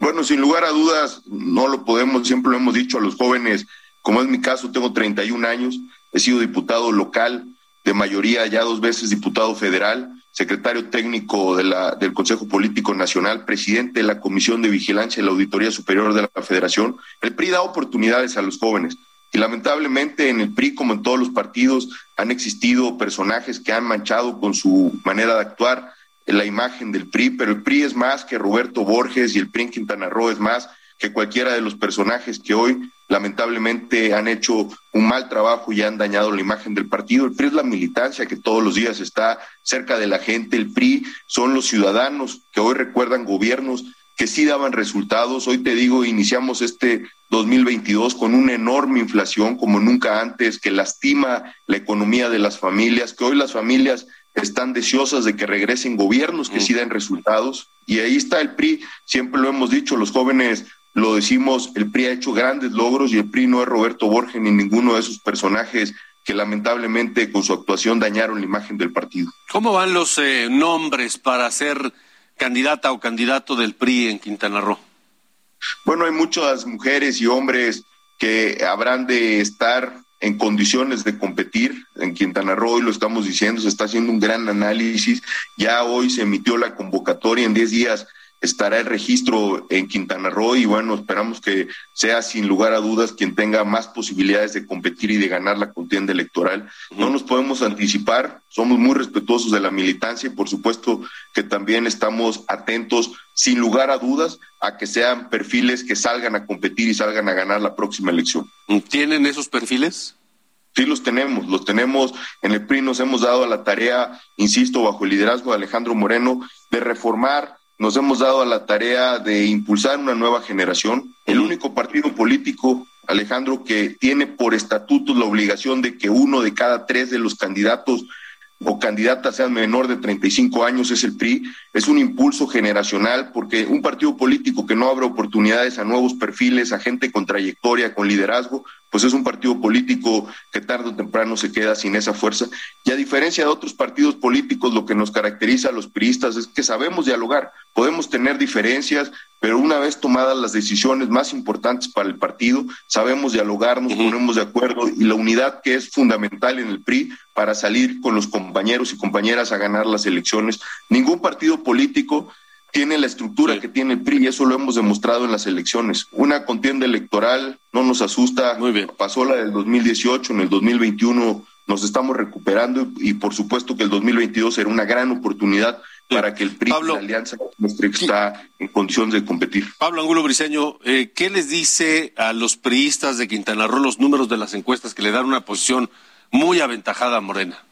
Bueno, sin lugar a dudas, no lo podemos, siempre lo hemos dicho a los jóvenes, como es mi caso, tengo 31 años, he sido diputado local, de mayoría ya dos veces diputado federal, secretario técnico de la, del Consejo Político Nacional, presidente de la Comisión de Vigilancia y la Auditoría Superior de la Federación. El PRI da oportunidades a los jóvenes. Y lamentablemente en el PRI, como en todos los partidos, han existido personajes que han manchado con su manera de actuar la imagen del PRI, pero el PRI es más que Roberto Borges y el PRI en Quintana Roo es más que cualquiera de los personajes que hoy lamentablemente han hecho un mal trabajo y han dañado la imagen del partido. El PRI es la militancia que todos los días está cerca de la gente. El PRI son los ciudadanos que hoy recuerdan gobiernos que sí daban resultados. Hoy te digo, iniciamos este 2022 con una enorme inflación como nunca antes, que lastima la economía de las familias, que hoy las familias están deseosas de que regresen gobiernos que sí den resultados. Y ahí está el PRI, siempre lo hemos dicho, los jóvenes lo decimos, el PRI ha hecho grandes logros y el PRI no es Roberto Borges ni ninguno de esos personajes que lamentablemente con su actuación dañaron la imagen del partido. ¿Cómo van los eh, nombres para ser candidata o candidato del PRI en Quintana Roo? Bueno, hay muchas mujeres y hombres que habrán de estar en condiciones de competir. En Quintana Roo, hoy lo estamos diciendo, se está haciendo un gran análisis. Ya hoy se emitió la convocatoria, en 10 días estará el registro en Quintana Roo y bueno, esperamos que sea sin lugar a dudas quien tenga más posibilidades de competir y de ganar la contienda electoral. No nos podemos anticipar, somos muy respetuosos de la militancia y por supuesto que también estamos atentos sin lugar a dudas a que sean perfiles que salgan a competir y salgan a ganar la próxima elección. ¿Tienen esos perfiles? Sí, los tenemos, los tenemos. En el PRI nos hemos dado a la tarea, insisto, bajo el liderazgo de Alejandro Moreno, de reformar, nos hemos dado a la tarea de impulsar una nueva generación. El único partido político, Alejandro, que tiene por estatuto la obligación de que uno de cada tres de los candidatos o candidatas sean menor de 35 años es el PRI, es un impulso generacional porque un partido político que no abre oportunidades a nuevos perfiles, a gente con trayectoria, con liderazgo, pues es un partido político que tarde o temprano se queda sin esa fuerza. Y a diferencia de otros partidos políticos, lo que nos caracteriza a los priistas es que sabemos dialogar, podemos tener diferencias, pero una vez tomadas las decisiones más importantes para el partido, sabemos dialogar, nos ponemos de acuerdo y la unidad que es fundamental en el PRI para salir con los compañeros y compañeras a ganar las elecciones. Ningún partido político tiene la estructura que tiene el PRI y eso lo hemos demostrado en las elecciones. Una contienda electoral no nos asusta. Muy bien. Pasó la del 2018, en el 2021 nos estamos recuperando y, por supuesto que el 2022 será una gran oportunidad para que el PRI Pablo, la alianza está en condiciones de competir. Pablo Angulo Briceño, eh, ¿qué les dice a los priistas de Quintana Roo los números de las encuestas que le dan una posición muy aventajada a Morena?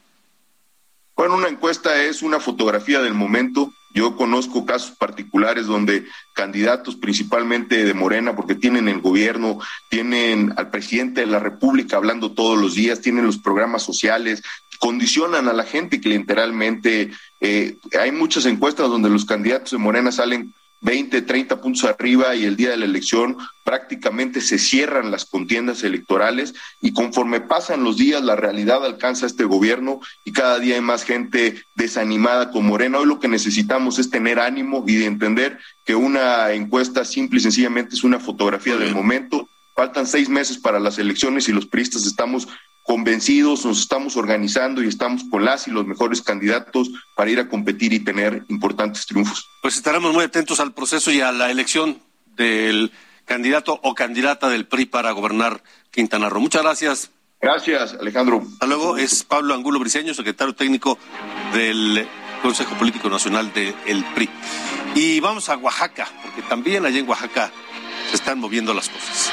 Bueno, una encuesta es una fotografía del momento. Yo conozco casos particulares donde candidatos, principalmente de Morena, porque tienen el gobierno, tienen al presidente de la República hablando todos los días, tienen los programas sociales, condicionan a la gente que literalmente eh, hay muchas encuestas donde los candidatos de Morena salen 20, 30 puntos arriba y el día de la elección prácticamente se cierran las contiendas electorales y conforme pasan los días la realidad alcanza este gobierno y cada día hay más gente desanimada con Morena. Hoy lo que necesitamos es tener ánimo y de entender que una encuesta simple y sencillamente es una fotografía del momento. Faltan seis meses para las elecciones y los priistas estamos convencidos, nos estamos organizando y estamos con las y los mejores candidatos para ir a competir y tener importantes triunfos. Pues estaremos muy atentos al proceso y a la elección del candidato o candidata del PRI para gobernar Quintana Roo. Muchas gracias. Gracias, Alejandro. Hasta luego. Es Pablo Angulo Briceño, secretario técnico del Consejo Político Nacional del PRI. Y vamos a Oaxaca, porque también allá en Oaxaca se están moviendo las cosas.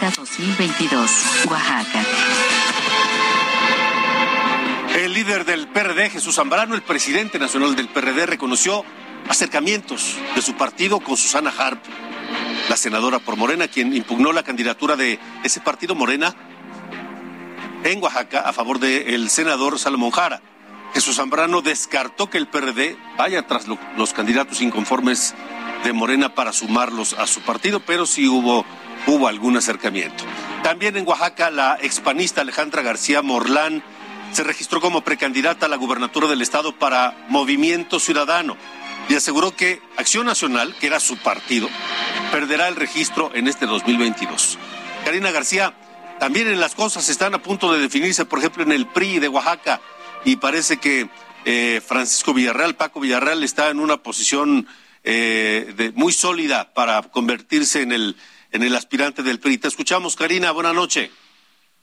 2022, Oaxaca. El líder del PRD, Jesús Zambrano, el presidente nacional del PRD, reconoció acercamientos de su partido con Susana Harp, la senadora por Morena, quien impugnó la candidatura de ese partido Morena en Oaxaca a favor del senador Salomón Jara. Jesús Zambrano descartó que el PRD vaya tras lo- los candidatos inconformes de Morena para sumarlos a su partido, pero sí hubo, hubo algún acercamiento. También en Oaxaca, la expanista Alejandra García Morlán se registró como precandidata a la gubernatura del estado para Movimiento Ciudadano y aseguró que Acción Nacional, que era su partido, perderá el registro en este 2022. Karina García, también en las cosas están a punto de definirse, por ejemplo, en el PRI de Oaxaca, y parece que eh, Francisco Villarreal, Paco Villarreal, está en una posición eh, muy sólida para convertirse en el, en el aspirante del PRI. Te escuchamos, Karina, buena noche.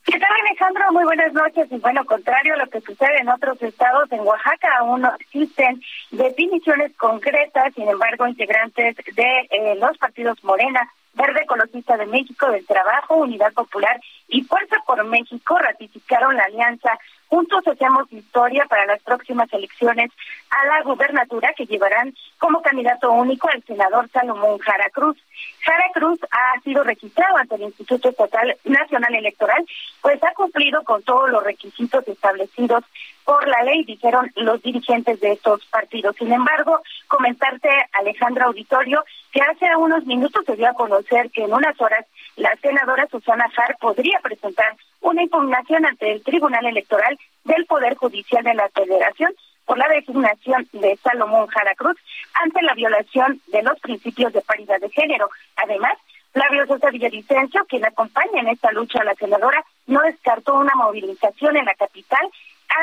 ¿Qué tal, Alejandro? Muy buenas noches. Y bueno, contrario a lo que sucede en otros estados, en Oaxaca aún no existen definiciones concretas. Sin embargo, integrantes de eh, los partidos Morena, Verde Ecologista de México, del Trabajo, Unidad Popular y Fuerza por México ratificaron la alianza Juntos Hacemos Historia para las próximas elecciones a la gubernatura que llevarán como candidato único al senador Salomón Jara Cruz. Jara Cruz ha sido registrado ante el Instituto Estatal Nacional Electoral, pues ha cumplido con todos los requisitos establecidos por la ley, dijeron los dirigentes de estos partidos. Sin embargo, comentarte, Alejandra Auditorio, que hace unos minutos se dio a conocer que en unas horas la senadora Susana Jar podría presentar una impugnación ante el Tribunal Electoral del Poder Judicial de la Federación por la designación de Salomón Jara Cruz ante la violación de los principios de paridad de género. Además, Flavio Sosa Villavicencio, quien acompaña en esta lucha a la senadora, no descartó una movilización en la capital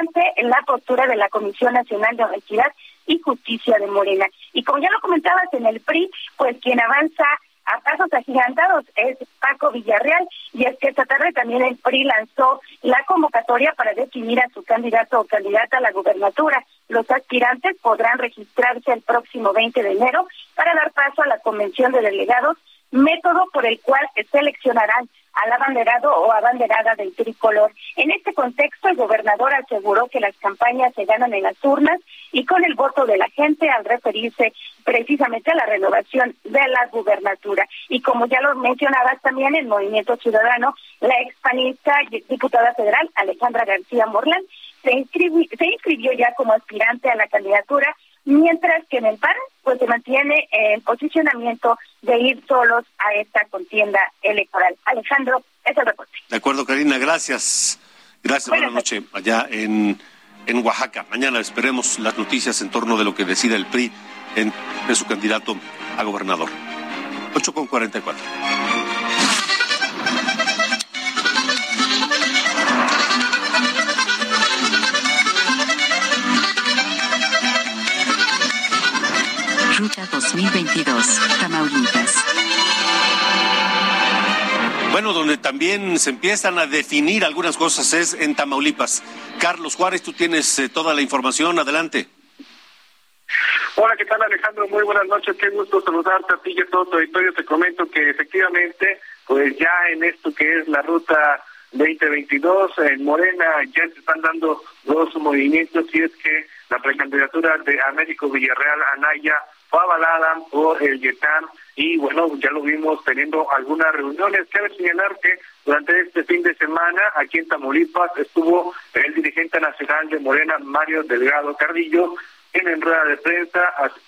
ante la postura de la Comisión Nacional de Honestidad y Justicia de Morena. Y como ya lo comentabas en el PRI, pues quien avanza a pasos agigantados es Paco Villarreal y es que esta tarde también el PRI lanzó la convocatoria para definir a su candidato o candidata a la gubernatura. Los aspirantes podrán registrarse el próximo 20 de enero para dar paso a la convención de delegados, método por el cual seleccionarán al abanderado o abanderada del tricolor. En este contexto, el gobernador aseguró que las campañas se ganan en las urnas y con el voto de la gente al referirse precisamente a la renovación de la gubernatura. Y como ya lo mencionabas también, el Movimiento Ciudadano, la expanista y diputada federal Alejandra García Morland se se inscribió ya como aspirante a la candidatura mientras que en el PAN pues se mantiene el posicionamiento de ir solos a esta contienda electoral. Alejandro, es el reporte. De acuerdo, Karina, gracias. Gracias, buenas, noches allá en, en Oaxaca. Mañana esperemos las noticias en torno de lo que decida el PRI en, en su candidato a gobernador. 8 con 44. Ruta 2022, Tamaulipas. Bueno, donde también se empiezan a definir algunas cosas es en Tamaulipas. Carlos Juárez, tú tienes eh, toda la información, adelante. Hola, ¿qué tal Alejandro? Muy buenas noches, qué gusto saludarte a ti y a todo tu auditorio. Te comento que efectivamente, pues ya en esto que es la ruta 2022, en Morena ya se están dando dos movimientos y es que la precandidatura de Américo Villarreal Anaya fue avalada por el YETAM y bueno, ya lo vimos teniendo algunas reuniones. Cabe señalar que durante este fin de semana aquí en Tamaulipas estuvo el dirigente nacional de Morena, Mario Delgado Cardillo, en rueda de prensa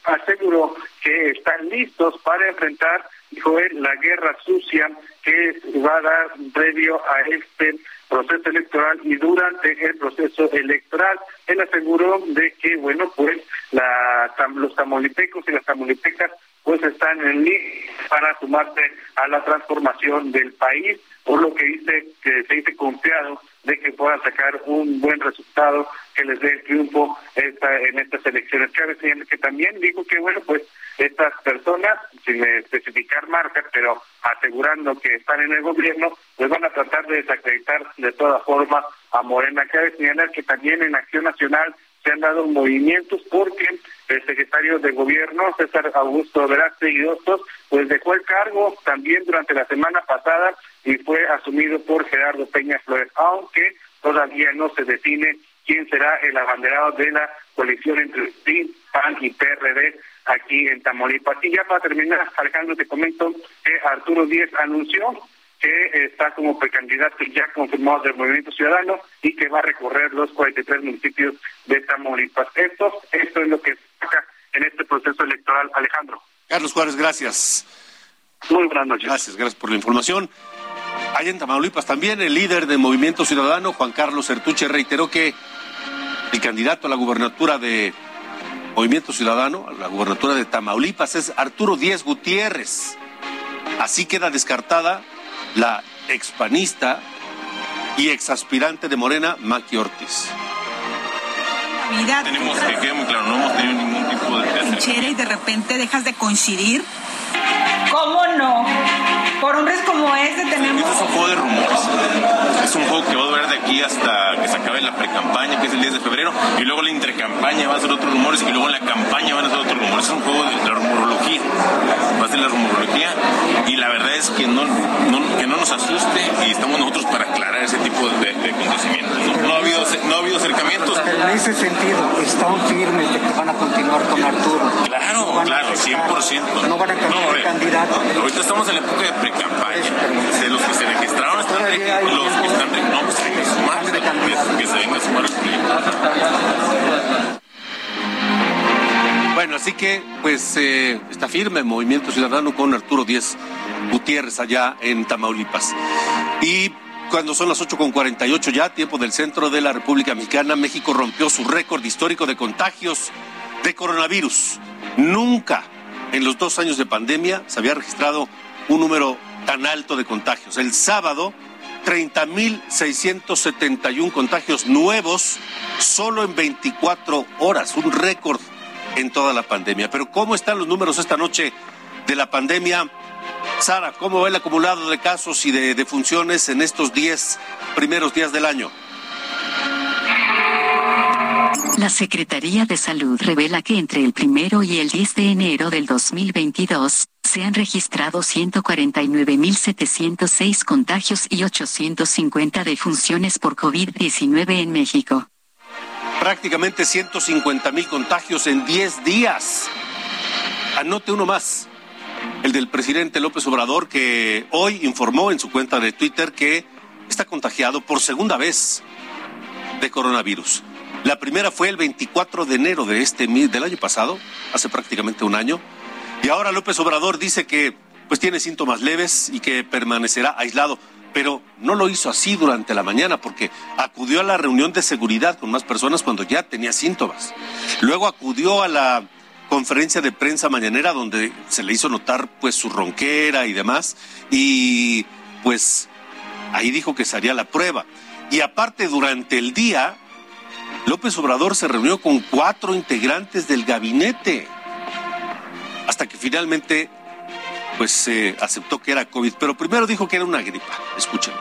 aseguró que están listos para enfrentar, dijo él, la guerra sucia que va a dar previo a este proceso electoral y durante el proceso electoral. Él aseguró de que, bueno, pues la, los tamaulipecos y las tamaulipecas pues están en línea para sumarse a la transformación del país, por lo que dice que se dice confiado de que puedan sacar un buen resultado que les dé el triunfo esta, en estas elecciones. Cabe que también dijo que, bueno, pues estas personas, sin especificar marcas, pero asegurando que están en el gobierno, pues van a tratar de desacreditar de toda forma a Morena. Cabe señalar que también en Acción Nacional se han dado movimientos porque el secretario de gobierno, César Augusto Verástegui Hostos, pues dejó el cargo también durante la semana pasada y fue asumido por Gerardo Peña Flores, aunque todavía no se define quién será el abanderado de la coalición entre PRI, PAN y PRD aquí en Tamaulipas. Y ya para terminar, Alejandro, te comento que Arturo Díez anunció que está como precandidato ya confirmado del Movimiento Ciudadano y que va a recorrer los 43 municipios de Tamaulipas. Esto, esto es lo que saca en este proceso electoral, Alejandro. Carlos Juárez, gracias. Muy buenas noches. Gracias, gracias por la información. Allá en Tamaulipas también el líder del Movimiento Ciudadano, Juan Carlos Sertuche, reiteró que el candidato a la gubernatura de Movimiento Ciudadano, a la gubernatura de Tamaulipas, es Arturo Díez Gutiérrez. Así queda descartada la expanista y exaspirante de Morena, Maki Ortiz. Tenemos que quede muy claro, no hemos tenido ningún tipo de... y de repente dejas de coincidir. ¿Cómo no? Por hombres como este tenemos... Es un juego de rumores. Es un juego que va a durar de aquí hasta que se acabe la pre-campaña, que es el 10 de febrero, y luego la intercampaña va a ser otros rumores, y luego la campaña van a ser otros rumores. Es un juego de la rumorología. Va a ser la rumorología, y la verdad es que no, que no nos asuste, y estamos nosotros para aclarar ese tipo de, de acontecimientos. No, ha habido, no ha habido acercamientos. en ese sentido, están firmes de que van a continuar con Arturo. Claro, claro, 100%. No van a cambiar de candidato. Ahorita estamos en la época de pre-campaña. De los que se registraron están los que están no, pues hay que sumarse, que se venga a sumar Bueno, así que pues eh, está firme el Movimiento Ciudadano con Arturo Díez Gutiérrez allá en Tamaulipas. Y Cuando son las 8.48 ya, tiempo del centro de la República Mexicana, México rompió su récord histórico de contagios de coronavirus. Nunca en los dos años de pandemia se había registrado un número tan alto de contagios. El sábado, 30.671 contagios nuevos solo en 24 horas, un récord en toda la pandemia. Pero ¿cómo están los números esta noche de la pandemia? Sara, ¿cómo va el acumulado de casos y de defunciones en estos 10 primeros días del año? La Secretaría de Salud revela que entre el primero y el 10 de enero del 2022 se han registrado 149.706 contagios y 850 defunciones por COVID-19 en México. Prácticamente 150.000 contagios en 10 días. Anote uno más el del presidente López Obrador, que hoy informó en su cuenta de Twitter que está contagiado por segunda vez de coronavirus. La primera fue el 24 de enero de este del año pasado, hace prácticamente un año, y ahora López Obrador dice que pues tiene síntomas leves y que permanecerá aislado, pero no lo hizo así durante la mañana porque acudió a la reunión de seguridad con más personas cuando ya tenía síntomas. Luego acudió a la conferencia de prensa mañanera donde se le hizo notar pues su ronquera y demás y pues ahí dijo que se haría la prueba. Y aparte durante el día López Obrador se reunió con cuatro integrantes del gabinete hasta que finalmente pues se aceptó que era COVID, pero primero dijo que era una gripa. Escuchen.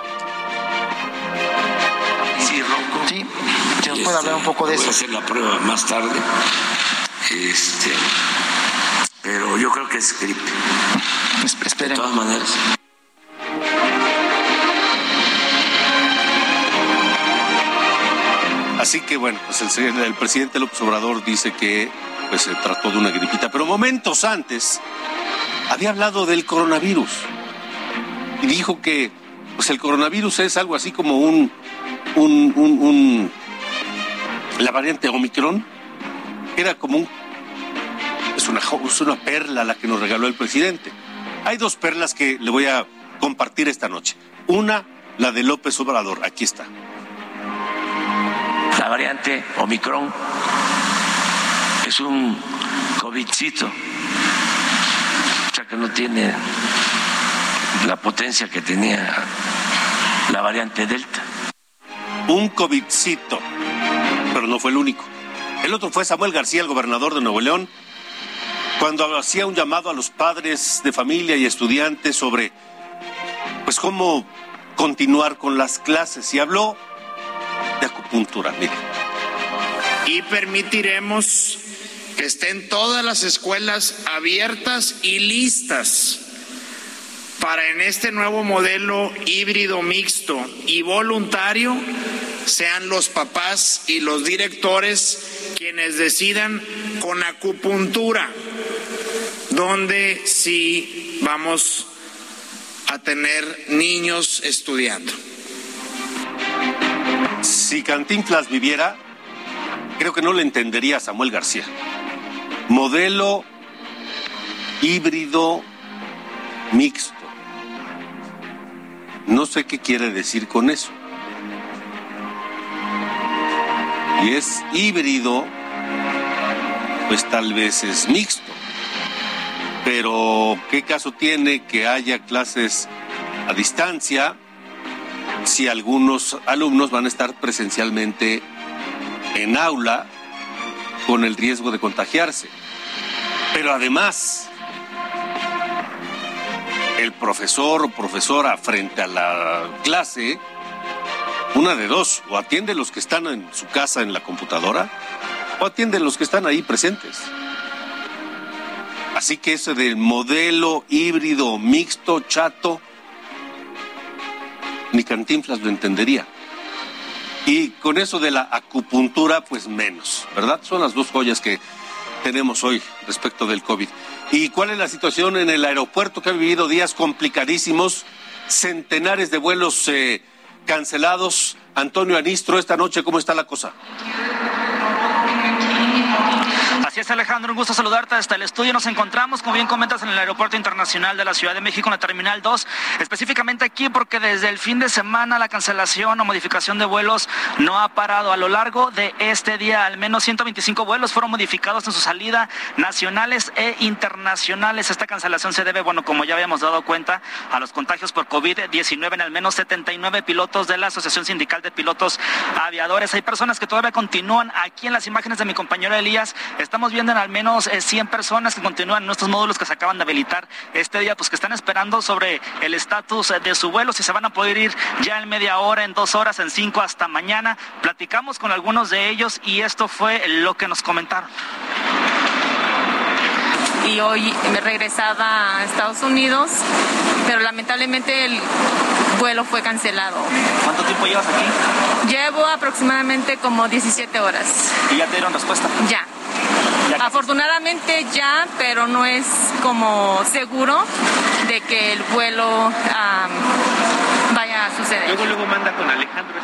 Sí, ronco. Sí, ¿se nos puede hablar un poco de eso? Voy a hacer la prueba más tarde. Este, pero yo creo que es gripe. Esperen. De todas maneras. Así que bueno, pues el, el, presidente López Obrador dice que pues se trató de una gripita, pero momentos antes había hablado del coronavirus y dijo que pues el coronavirus es algo así como un, un, un, un la variante Omicron era como un es una, es una perla la que nos regaló el presidente. Hay dos perlas que le voy a compartir esta noche. Una, la de López Obrador. Aquí está. La variante Omicron es un COVIDcito, o sea que no tiene la potencia que tenía la variante Delta. Un COVIDcito, pero no fue el único. El otro fue Samuel García, el gobernador de Nuevo León, cuando hacía un llamado a los padres de familia y estudiantes sobre pues cómo continuar con las clases y habló de acupuntura, mire. Y permitiremos que estén todas las escuelas abiertas y listas para en este nuevo modelo híbrido mixto y voluntario sean los papás y los directores quienes decidan con acupuntura donde sí vamos a tener niños estudiando. Si Cantinflas viviera, creo que no le entendería Samuel García. Modelo híbrido mixto. No sé qué quiere decir con eso. Y es híbrido, pues tal vez es mixto. Pero ¿qué caso tiene que haya clases a distancia si algunos alumnos van a estar presencialmente en aula con el riesgo de contagiarse? Pero además, el profesor o profesora frente a la clase, una de dos, o atiende los que están en su casa en la computadora, o atiende los que están ahí presentes. Así que ese del modelo híbrido mixto chato, ni Cantinflas lo entendería. Y con eso de la acupuntura, pues menos, ¿verdad? Son las dos joyas que tenemos hoy respecto del COVID. ¿Y cuál es la situación en el aeropuerto que ha vivido días complicadísimos? Centenares de vuelos eh, cancelados. Antonio Anistro, esta noche, ¿cómo está la cosa? Alejandro, un gusto saludarte hasta el estudio. Nos encontramos, como bien comentas, en el Aeropuerto Internacional de la Ciudad de México, en la Terminal 2, específicamente aquí porque desde el fin de semana la cancelación o modificación de vuelos no ha parado. A lo largo de este día, al menos 125 vuelos fueron modificados en su salida nacionales e internacionales. Esta cancelación se debe, bueno, como ya habíamos dado cuenta, a los contagios por COVID-19 en al menos 79 pilotos de la Asociación Sindical de Pilotos Aviadores. Hay personas que todavía continúan aquí en las imágenes de mi compañero Elías. Estamos viendo en al menos 100 eh, personas que continúan en estos módulos que se acaban de habilitar este día, pues que están esperando sobre el estatus de su vuelo, si se van a poder ir ya en media hora, en dos horas, en cinco hasta mañana. Platicamos con algunos de ellos y esto fue lo que nos comentaron y hoy me regresaba a Estados Unidos, pero lamentablemente el vuelo fue cancelado. ¿Cuánto tiempo llevas aquí? Llevo aproximadamente como 17 horas. ¿Y ya te dieron respuesta? Ya. Afortunadamente ya, pero no es como seguro de que el vuelo vaya a suceder. Luego, luego manda con Alejandro.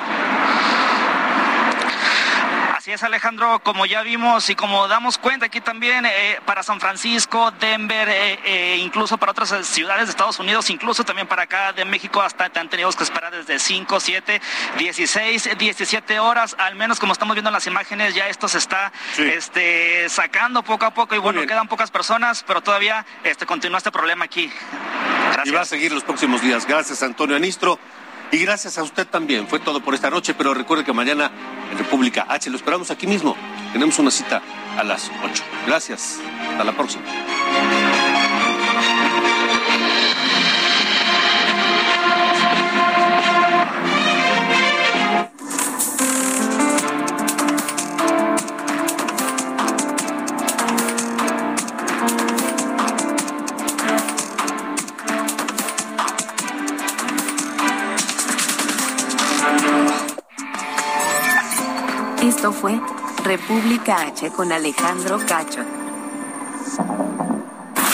Así es, Alejandro, como ya vimos y como damos cuenta aquí también eh, para San Francisco, Denver, eh, eh, incluso para otras ciudades de Estados Unidos, incluso también para acá de México, hasta te han tenido que esperar desde 5, 7, 16, 17 horas, al menos como estamos viendo en las imágenes, ya esto se está este, sacando poco a poco y bueno, quedan pocas personas, pero todavía este, continúa este problema aquí. Gracias. Y va a seguir los próximos días. Gracias, Antonio Anistro. Y gracias a usted también. Fue todo por esta noche, pero recuerde que mañana en República H lo esperamos aquí mismo. Tenemos una cita a las 8. Gracias. Hasta la próxima. Esto fue República H con Alejandro Cacho.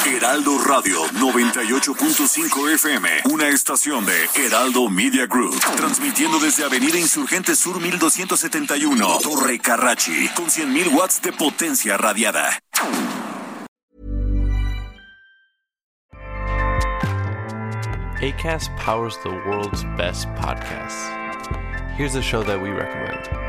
Heraldo Radio 98.5 FM, una estación de Heraldo Media Group, transmitiendo desde Avenida Insurgente Sur 1271, Torre Carrachi, con 100.000 watts de potencia radiada. ACAST powers the world's best podcasts. Here's a show that we recommend.